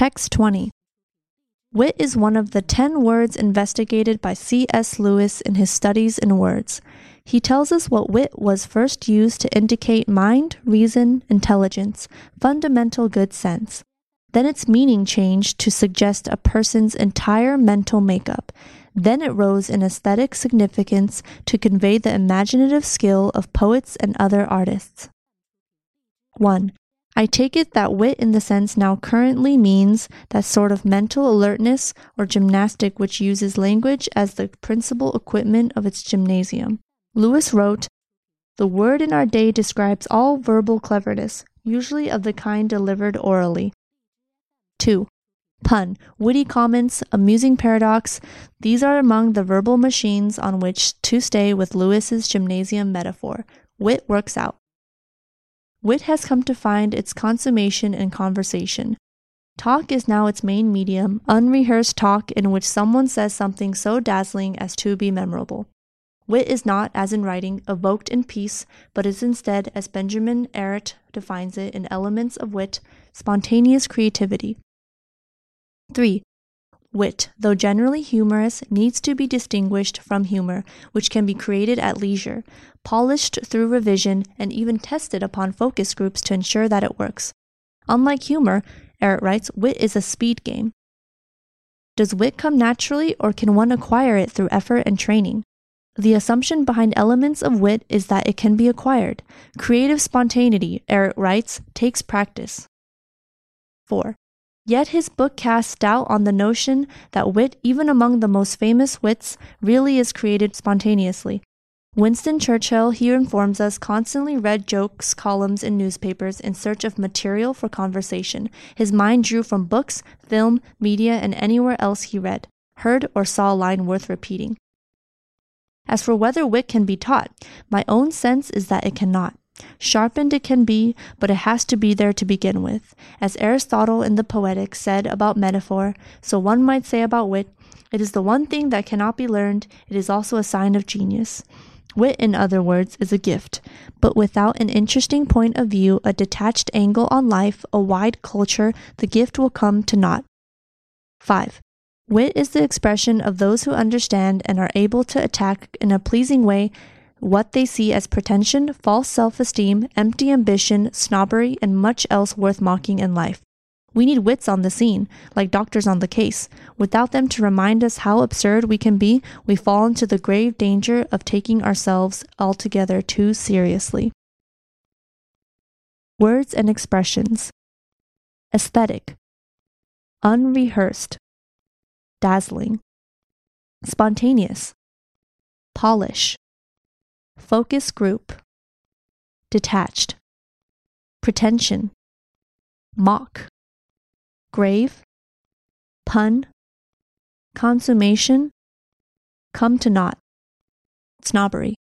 Text 20. Wit is one of the 10 words investigated by C.S. Lewis in his studies in words. He tells us what wit was first used to indicate mind, reason, intelligence, fundamental good sense. Then its meaning changed to suggest a person's entire mental makeup. Then it rose in aesthetic significance to convey the imaginative skill of poets and other artists. 1. I take it that wit in the sense now currently means that sort of mental alertness or gymnastic which uses language as the principal equipment of its gymnasium. Lewis wrote, The word in our day describes all verbal cleverness, usually of the kind delivered orally. 2. Pun, witty comments, amusing paradox, these are among the verbal machines on which to stay with Lewis's gymnasium metaphor. Wit works out. Wit has come to find its consummation in conversation. Talk is now its main medium, unrehearsed talk in which someone says something so dazzling as to be memorable. Wit is not, as in writing, evoked in peace, but is instead, as Benjamin Errett defines it in Elements of Wit, spontaneous creativity. 3. Wit, though generally humorous, needs to be distinguished from humor, which can be created at leisure, polished through revision, and even tested upon focus groups to ensure that it works. Unlike humor, Errett writes, wit is a speed game. Does wit come naturally, or can one acquire it through effort and training? The assumption behind elements of wit is that it can be acquired. Creative spontaneity, Errett writes, takes practice. 4. Yet his book casts doubt on the notion that wit, even among the most famous wits, really is created spontaneously. Winston Churchill, he informs us, constantly read jokes columns in newspapers in search of material for conversation. His mind drew from books, film, media, and anywhere else he read, heard, or saw a line worth repeating. As for whether wit can be taught, my own sense is that it cannot. Sharpened it can be, but it has to be there to begin with. As Aristotle in the Poetics said about metaphor, so one might say about wit, it is the one thing that cannot be learned, it is also a sign of genius. Wit, in other words, is a gift, but without an interesting point of view, a detached angle on life, a wide culture, the gift will come to naught. 5. Wit is the expression of those who understand and are able to attack in a pleasing way what they see as pretension, false self esteem, empty ambition, snobbery, and much else worth mocking in life. We need wits on the scene, like doctors on the case. Without them to remind us how absurd we can be, we fall into the grave danger of taking ourselves altogether too seriously. Words and expressions Aesthetic, unrehearsed, dazzling, spontaneous, polish, focus group, detached, pretension, mock, grave, pun, consummation, come to naught, snobbery.